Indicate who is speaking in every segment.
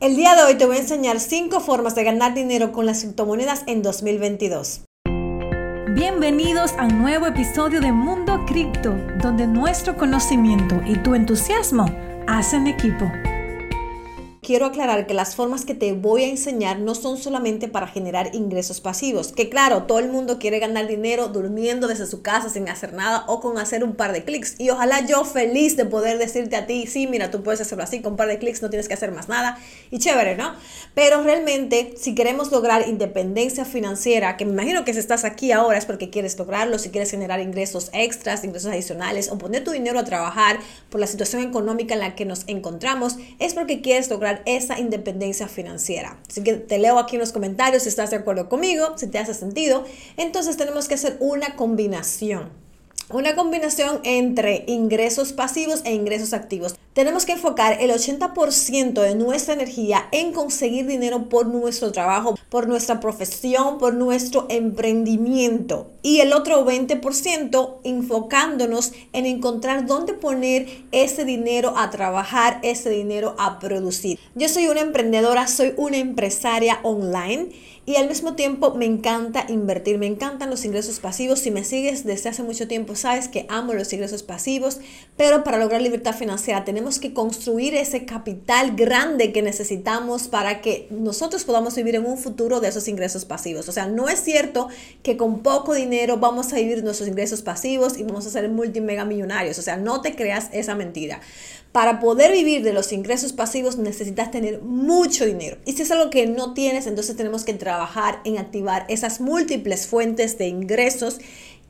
Speaker 1: El día de hoy te voy a enseñar 5 formas de ganar dinero con las criptomonedas en 2022.
Speaker 2: Bienvenidos a un nuevo episodio de Mundo Cripto, donde nuestro conocimiento y tu entusiasmo hacen equipo
Speaker 1: quiero aclarar que las formas que te voy a enseñar no son solamente para generar ingresos pasivos, que claro, todo el mundo quiere ganar dinero durmiendo desde su casa sin hacer nada o con hacer un par de clics. Y ojalá yo feliz de poder decirte a ti, sí, mira, tú puedes hacerlo así, con un par de clics no tienes que hacer más nada y chévere, ¿no? Pero realmente, si queremos lograr independencia financiera, que me imagino que si estás aquí ahora es porque quieres lograrlo, si quieres generar ingresos extras, ingresos adicionales o poner tu dinero a trabajar por la situación económica en la que nos encontramos, es porque quieres lograr esa independencia financiera. Así que te leo aquí en los comentarios si estás de acuerdo conmigo, si te hace sentido. Entonces tenemos que hacer una combinación. Una combinación entre ingresos pasivos e ingresos activos. Tenemos que enfocar el 80% de nuestra energía en conseguir dinero por nuestro trabajo, por nuestra profesión, por nuestro emprendimiento. Y el otro 20% enfocándonos en encontrar dónde poner ese dinero a trabajar, ese dinero a producir. Yo soy una emprendedora, soy una empresaria online y al mismo tiempo me encanta invertir, me encantan los ingresos pasivos. Si me sigues desde hace mucho tiempo, sabes que amo los ingresos pasivos, pero para lograr libertad financiera tenemos que construir ese capital grande que necesitamos para que nosotros podamos vivir en un futuro de esos ingresos pasivos. O sea, no es cierto que con poco dinero vamos a vivir nuestros ingresos pasivos y vamos a ser multimega millonarios. O sea, no te creas esa mentira. Para poder vivir de los ingresos pasivos necesitas tener mucho dinero. Y si es algo que no tienes, entonces tenemos que trabajar en activar esas múltiples fuentes de ingresos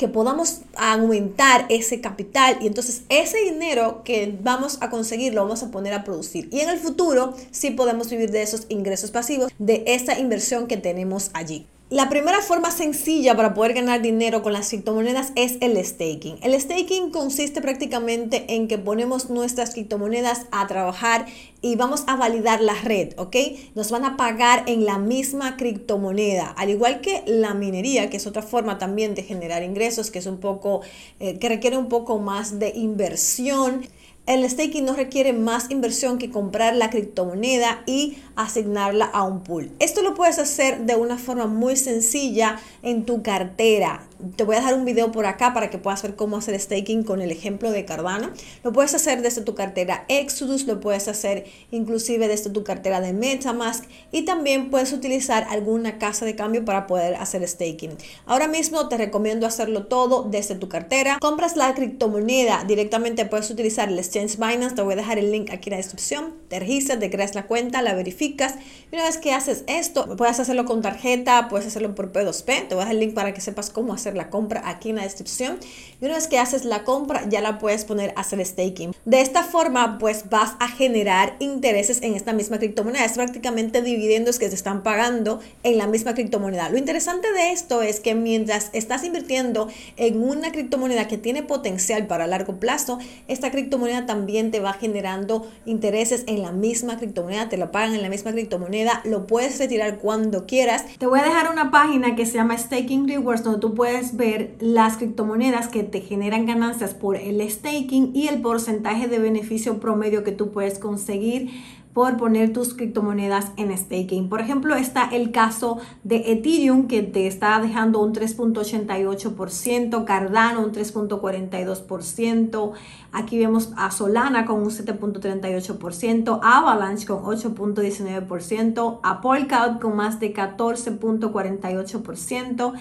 Speaker 1: que podamos aumentar ese capital y entonces ese dinero que vamos a conseguir lo vamos a poner a producir. Y en el futuro sí podemos vivir de esos ingresos pasivos, de esa inversión que tenemos allí. La primera forma sencilla para poder ganar dinero con las criptomonedas es el staking. El staking consiste prácticamente en que ponemos nuestras criptomonedas a trabajar y vamos a validar la red, ¿ok? Nos van a pagar en la misma criptomoneda, al igual que la minería, que es otra forma también de generar ingresos, que es un poco, eh, que requiere un poco más de inversión. El staking no requiere más inversión que comprar la criptomoneda y asignarla a un pool. Esto lo puedes hacer de una forma muy sencilla en tu cartera. Te voy a dejar un video por acá para que puedas ver cómo hacer staking con el ejemplo de Cardano. Lo puedes hacer desde tu cartera Exodus, lo puedes hacer inclusive desde tu cartera de MetaMask y también puedes utilizar alguna casa de cambio para poder hacer staking. Ahora mismo te recomiendo hacerlo todo desde tu cartera. Compras la criptomoneda directamente, puedes utilizar el exchange Binance, te voy a dejar el link aquí en la descripción. Te registras, te creas la cuenta, la verificas y una vez que haces esto, puedes hacerlo con tarjeta, puedes hacerlo por P2P. Te voy a dejar el link para que sepas cómo hacer la compra aquí en la descripción. Y una vez que haces la compra, ya la puedes poner a hacer staking. De esta forma, pues vas a generar intereses en esta misma criptomoneda. Es prácticamente dividendos que se están pagando en la misma criptomoneda. Lo interesante de esto es que mientras estás invirtiendo en una criptomoneda que tiene potencial para largo plazo, esta criptomoneda también te va generando intereses en la misma criptomoneda, te lo pagan en la misma criptomoneda, lo puedes retirar cuando quieras.
Speaker 2: Te voy a dejar una página que se llama Staking Rewards donde tú puedes ver las criptomonedas que te generan ganancias por el staking y el porcentaje de beneficio promedio que tú puedes conseguir por poner tus criptomonedas en staking. Por ejemplo, está el caso de Ethereum que te está dejando un 3.88%, Cardano un 3.42%, aquí vemos a Solana con un 7.38%, Avalanche con 8.19%, a Polkadot con más de 14.48%,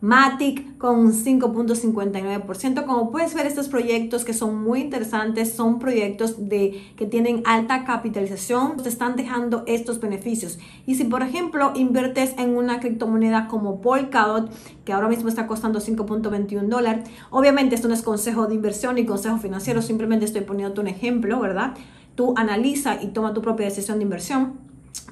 Speaker 2: Matic con un 5.59%. Como puedes ver, estos proyectos que son muy interesantes son proyectos de, que tienen alta capitalización, te están dejando estos beneficios. Y si, por ejemplo, inviertes en una criptomoneda como Polkadot, que ahora mismo está costando 5.21 dólares, obviamente esto no es consejo de inversión ni consejo financiero, simplemente estoy poniéndote un ejemplo, ¿verdad? Tú analiza y toma tu propia decisión de inversión.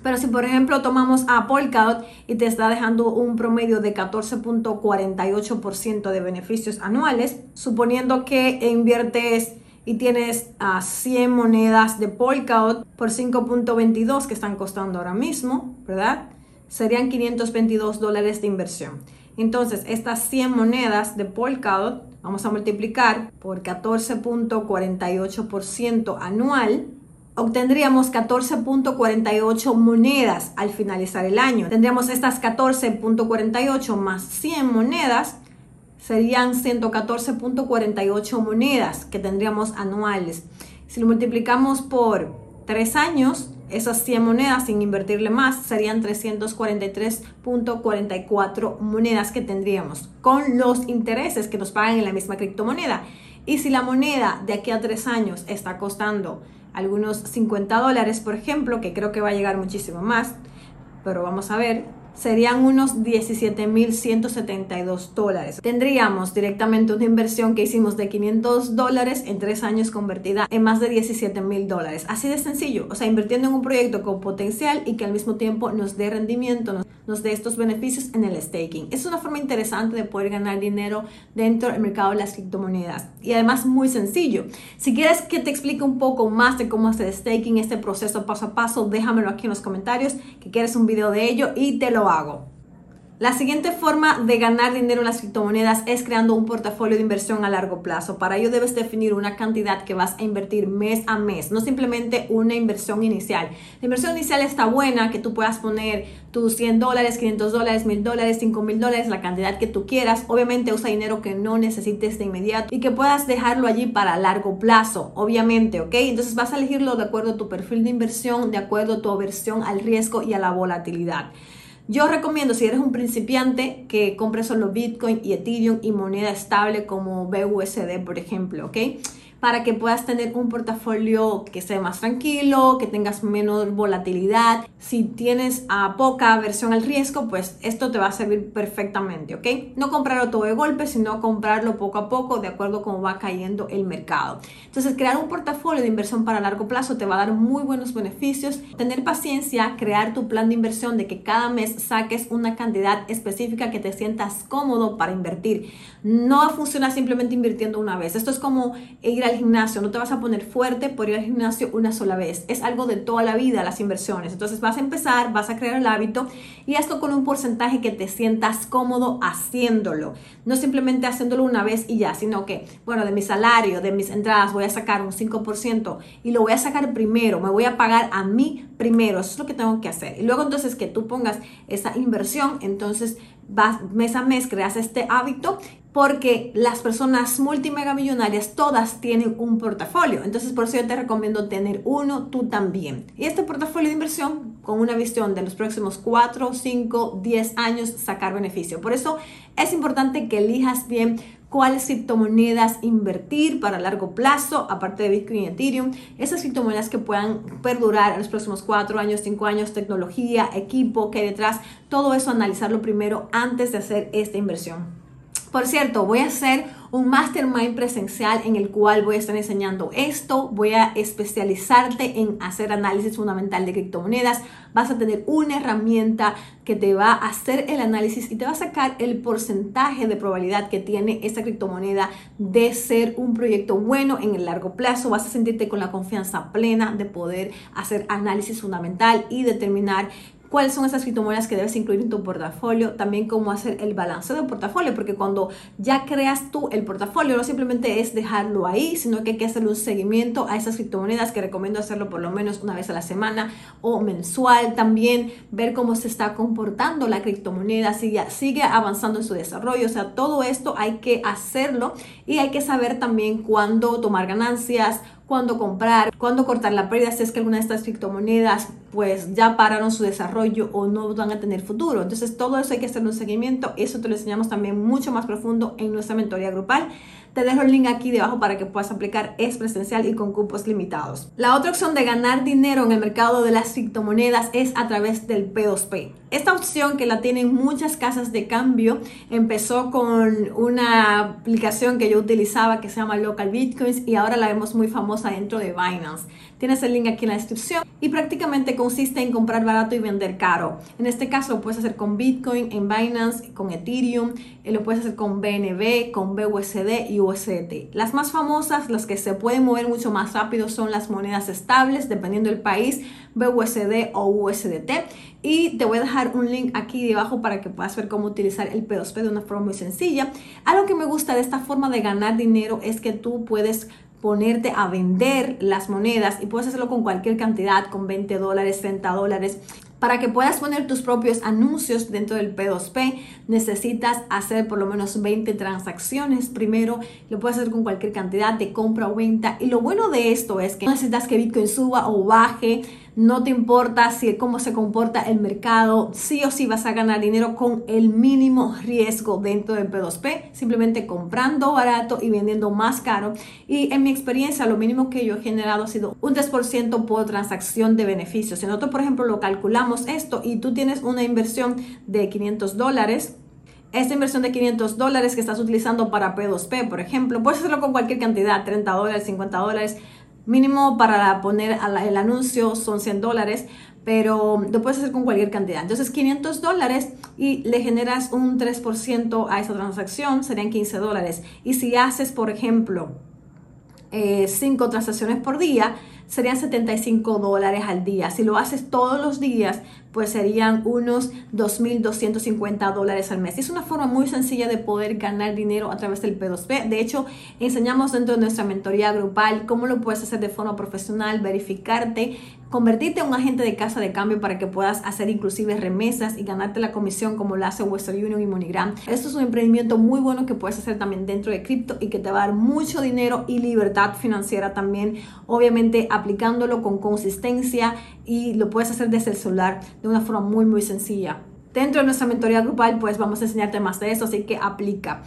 Speaker 2: Pero si por ejemplo tomamos a Polkadot y te está dejando un promedio de 14.48% de beneficios anuales, suponiendo que inviertes y tienes a 100 monedas de Polkadot por 5.22 que están costando ahora mismo, ¿verdad? Serían 522 dólares de inversión. Entonces, estas 100 monedas de Polkadot vamos a multiplicar por 14.48% anual obtendríamos 14.48 monedas al finalizar el año. Tendríamos estas 14.48 más 100 monedas, serían 114.48 monedas que tendríamos anuales. Si lo multiplicamos por 3 años, esas 100 monedas sin invertirle más serían 343.44 monedas que tendríamos con los intereses que nos pagan en la misma criptomoneda. Y si la moneda de aquí a 3 años está costando algunos 50 dólares, por ejemplo, que creo que va a llegar muchísimo más, pero vamos a ver, serían unos 17.172 dólares. Tendríamos directamente una inversión que hicimos de 500 dólares en tres años convertida en más de 17.000 dólares. Así de sencillo, o sea, invirtiendo en un proyecto con potencial y que al mismo tiempo nos dé rendimiento, nos, dé estos beneficios en el staking. Es una forma interesante de poder ganar dinero dentro del mercado de las criptomonedas y además muy sencillo. Si quieres que te explique un poco más de cómo hacer staking, este proceso paso a paso, déjamelo aquí en los comentarios, que quieres un video de ello y te lo hago. La siguiente forma de ganar dinero en las criptomonedas es creando un portafolio de inversión a largo plazo. Para ello debes definir una cantidad que vas a invertir mes a mes, no simplemente una inversión inicial. La inversión inicial está buena, que tú puedas poner tus 100 dólares, 500 dólares, 1000 dólares, 5000 dólares, la cantidad que tú quieras. Obviamente usa dinero que no necesites de inmediato y que puedas dejarlo allí para largo plazo, obviamente, ¿ok? Entonces vas a elegirlo de acuerdo a tu perfil de inversión, de acuerdo a tu aversión al riesgo y a la volatilidad. Yo recomiendo, si eres un principiante, que compres solo Bitcoin y Ethereum y moneda estable como BUSD, por ejemplo, ¿ok? Para que puedas tener un portafolio que sea más tranquilo, que tengas menos volatilidad. Si tienes a poca aversión al riesgo, pues esto te va a servir perfectamente, ¿ok? No comprarlo todo de golpe, sino comprarlo poco a poco de acuerdo a cómo va cayendo el mercado. Entonces, crear un portafolio de inversión para largo plazo te va a dar muy buenos beneficios. Tener paciencia, crear tu plan de inversión de que cada mes saques una cantidad específica que te sientas cómodo para invertir. No funciona simplemente invirtiendo una vez. Esto es como ir al gimnasio, no te vas a poner fuerte por ir al gimnasio una sola vez. Es algo de toda la vida las inversiones. Entonces vas a empezar, vas a crear el hábito y esto con un porcentaje que te sientas cómodo haciéndolo. No simplemente haciéndolo una vez y ya, sino que, bueno, de mi salario, de mis entradas voy a sacar un 5% y lo voy a sacar primero, me voy a pagar a mí primero. Eso es lo que tengo que hacer. Y luego entonces que tú pongas esa inversión, entonces vas mes a mes, creas este hábito porque las personas multimegamillonarias todas tienen un portafolio. Entonces, por eso yo te recomiendo tener uno tú también. Y este portafolio de inversión con una visión de los próximos 4, 5, 10 años sacar beneficio. Por eso es importante que elijas bien cuáles criptomonedas invertir para largo plazo, aparte de Bitcoin y Ethereum, esas criptomonedas que puedan perdurar en los próximos 4 años, 5 años, tecnología, equipo que hay detrás, todo eso analizarlo primero antes de hacer esta inversión. Por cierto, voy a hacer un mastermind presencial en el cual voy a estar enseñando esto, voy a especializarte en hacer análisis fundamental de criptomonedas, vas a tener una herramienta que te va a hacer el análisis y te va a sacar el porcentaje de probabilidad que tiene esta criptomoneda de ser un proyecto bueno en el largo plazo, vas a sentirte con la confianza plena de poder hacer análisis fundamental y determinar cuáles son esas criptomonedas que debes incluir en tu portafolio, también cómo hacer el balance del portafolio, porque cuando ya creas tú el portafolio, no simplemente es dejarlo ahí, sino que hay que hacerle un seguimiento a esas criptomonedas, que recomiendo hacerlo por lo menos una vez a la semana o mensual, también ver cómo se está comportando la criptomoneda, sigue, sigue avanzando en su desarrollo, o sea, todo esto hay que hacerlo y hay que saber también cuándo tomar ganancias, cuándo comprar, cuándo cortar la pérdida, si es que alguna de estas criptomonedas pues ya pararon su desarrollo o no van a tener futuro. Entonces todo eso hay que hacer un seguimiento, eso te lo enseñamos también mucho más profundo en nuestra mentoría grupal. Te dejo el link aquí debajo para que puedas aplicar, es presencial y con cupos limitados. La otra opción de ganar dinero en el mercado de las criptomonedas es a través del P2P. Esta opción que la tienen muchas casas de cambio empezó con una aplicación que yo utilizaba que se llama Local Bitcoins y ahora la vemos muy famosa dentro de Binance. Tienes el link aquí en la descripción y prácticamente consiste en comprar barato y vender caro. En este caso lo puedes hacer con Bitcoin, en Binance, con Ethereum, eh, lo puedes hacer con BNB, con BUSD y Las más famosas, las que se pueden mover mucho más rápido son las monedas estables, dependiendo del país, BUSD o USDT. Y te voy a dejar un link aquí debajo para que puedas ver cómo utilizar el P2P de una forma muy sencilla. Algo que me gusta de esta forma de ganar dinero es que tú puedes ponerte a vender las monedas y puedes hacerlo con cualquier cantidad, con 20 dólares, 30 dólares. Para que puedas poner tus propios anuncios dentro del P2P, necesitas hacer por lo menos 20 transacciones. Primero, lo puedes hacer con cualquier cantidad de compra o venta. Y lo bueno de esto es que no necesitas que Bitcoin suba o baje no te importa si cómo se comporta el mercado, sí o sí vas a ganar dinero con el mínimo riesgo dentro del P2P, simplemente comprando barato y vendiendo más caro. Y en mi experiencia, lo mínimo que yo he generado ha sido un 3% por transacción de beneficios. Si nosotros, por ejemplo, lo calculamos esto y tú tienes una inversión de 500 dólares, esta inversión de 500 dólares que estás utilizando para P2P, por ejemplo, puedes hacerlo con cualquier cantidad, 30 dólares, 50 dólares, Mínimo para poner el anuncio son 100 dólares, pero lo puedes hacer con cualquier cantidad. Entonces 500 dólares y le generas un 3% a esa transacción, serían 15 dólares. Y si haces, por ejemplo, 5 eh, transacciones por día, serían 75 dólares al día. Si lo haces todos los días, pues serían unos 2.250 dólares al mes. es una forma muy sencilla de poder ganar dinero a través del P2P. De hecho, enseñamos dentro de nuestra mentoría grupal cómo lo puedes hacer de forma profesional, verificarte, convertirte en un agente de casa de cambio para que puedas hacer inclusive remesas y ganarte la comisión como lo hace Western Union y MoneyGram. Esto es un emprendimiento muy bueno que puedes hacer también dentro de cripto y que te va a dar mucho dinero y libertad financiera también, obviamente aplicándolo con consistencia y lo puedes hacer desde el celular de una forma muy muy sencilla. Dentro de nuestra mentoría grupal pues vamos a enseñarte más de eso, así que aplica.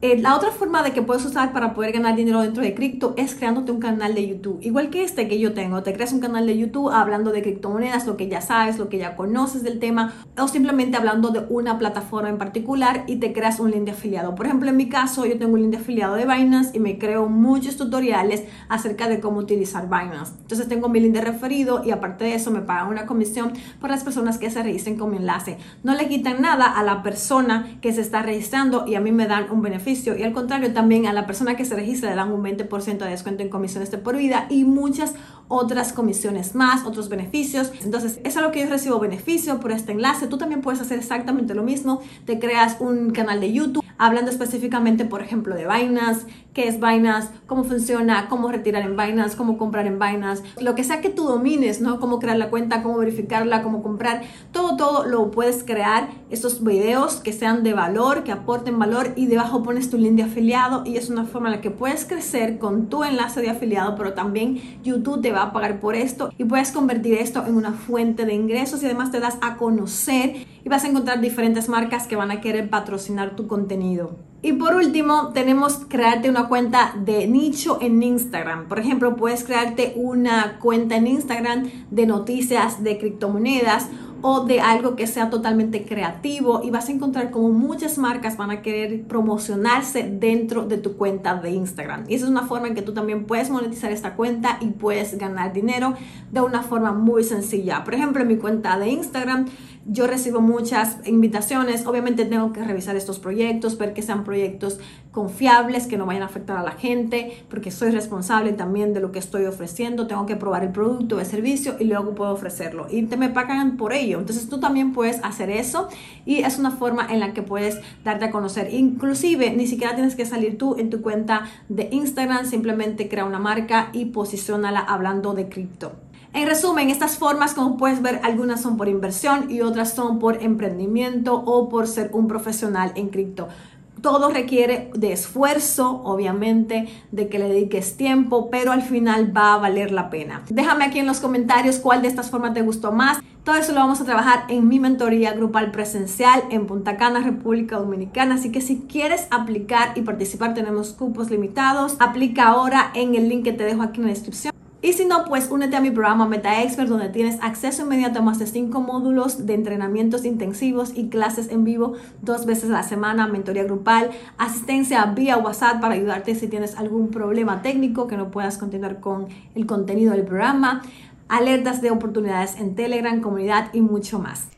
Speaker 2: Eh, la otra forma de que puedes usar para poder ganar dinero dentro de cripto es creándote un canal de YouTube. Igual que este que yo tengo, te creas un canal de YouTube hablando de criptomonedas, lo que ya sabes, lo que ya conoces del tema, o simplemente hablando de una plataforma en particular y te creas un link de afiliado. Por ejemplo, en mi caso, yo tengo un link de afiliado de Binance y me creo muchos tutoriales acerca de cómo utilizar Binance. Entonces tengo mi link de referido y aparte de eso me pagan una comisión por las personas que se registren con mi enlace. No le quitan nada a la persona que se está registrando y a mí me dan un beneficio y al contrario también a la persona que se registra le dan un 20% de descuento en comisiones de por vida y muchas otras comisiones más, otros beneficios. Entonces, eso es lo que yo recibo beneficio por este enlace. Tú también puedes hacer exactamente lo mismo. Te creas un canal de YouTube hablando específicamente, por ejemplo, de Binance, qué es Binance, cómo funciona, cómo retirar en Binance, cómo comprar en Binance, lo que sea que tú domines, ¿no? Cómo crear la cuenta, cómo verificarla, cómo comprar, todo, todo lo puedes crear, estos videos que sean de valor, que aporten valor y debajo pones tu link de afiliado y es una forma en la que puedes crecer con tu enlace de afiliado, pero también YouTube te va a pagar por esto y puedes convertir esto en una fuente de ingresos y además te das a conocer y vas a encontrar diferentes marcas que van a querer patrocinar tu contenido. Y por último, tenemos crearte una cuenta de nicho en Instagram. Por ejemplo, puedes crearte una cuenta en Instagram de noticias de criptomonedas o de algo que sea totalmente creativo y vas a encontrar como muchas marcas van a querer promocionarse dentro de tu cuenta de Instagram. Y esa es una forma en que tú también puedes monetizar esta cuenta y puedes ganar dinero de una forma muy sencilla. Por ejemplo, en mi cuenta de Instagram yo recibo muchas invitaciones. Obviamente tengo que revisar estos proyectos, ver que sean proyectos confiables, que no vayan a afectar a la gente, porque soy responsable también de lo que estoy ofreciendo. Tengo que probar el producto, el servicio y luego puedo ofrecerlo. Y te me pagan por ello. Entonces tú también puedes hacer eso y es una forma en la que puedes darte a conocer. Inclusive ni siquiera tienes que salir tú en tu cuenta de Instagram, simplemente crea una marca y posicionala hablando de cripto. En resumen, estas formas, como puedes ver, algunas son por inversión y otras son por emprendimiento o por ser un profesional en cripto. Todo requiere de esfuerzo, obviamente, de que le dediques tiempo, pero al final va a valer la pena. Déjame aquí en los comentarios cuál de estas formas te gustó más. Todo eso lo vamos a trabajar en mi mentoría grupal presencial en Punta Cana, República Dominicana. Así que si quieres aplicar y participar, tenemos cupos limitados. Aplica ahora en el link que te dejo aquí en la descripción. Y si no, pues únete a mi programa Meta Expert, donde tienes acceso inmediato a más de 5 módulos de entrenamientos intensivos y clases en vivo dos veces a la semana, mentoría grupal, asistencia vía WhatsApp para ayudarte si tienes algún problema técnico que no puedas continuar con el contenido del programa, alertas de oportunidades en Telegram, comunidad y mucho más.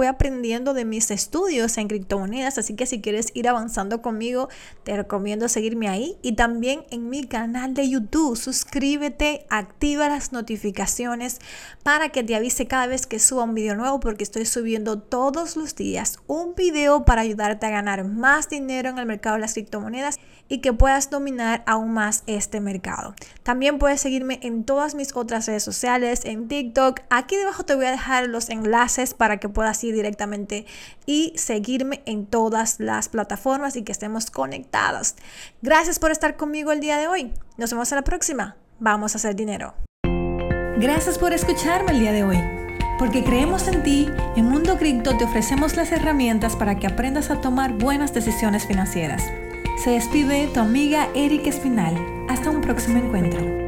Speaker 1: voy aprendiendo de mis estudios en criptomonedas, así que si quieres ir avanzando conmigo, te recomiendo seguirme ahí y también en mi canal de YouTube. Suscríbete, activa las notificaciones para que te avise cada vez que suba un video nuevo porque estoy subiendo todos los días un video para ayudarte a ganar más dinero en el mercado de las criptomonedas y que puedas dominar aún más este mercado. También puedes seguirme en todas mis otras redes sociales, en TikTok. Aquí debajo te voy a dejar los enlaces para que puedas ir directamente y seguirme en todas las plataformas y que estemos conectados. Gracias por estar conmigo el día de hoy. Nos vemos a la próxima. Vamos a hacer dinero.
Speaker 2: Gracias por escucharme el día de hoy. Porque creemos en ti, en Mundo Cripto te ofrecemos las herramientas para que aprendas a tomar buenas decisiones financieras. Se despide tu amiga Erika Espinal. Hasta un próximo encuentro.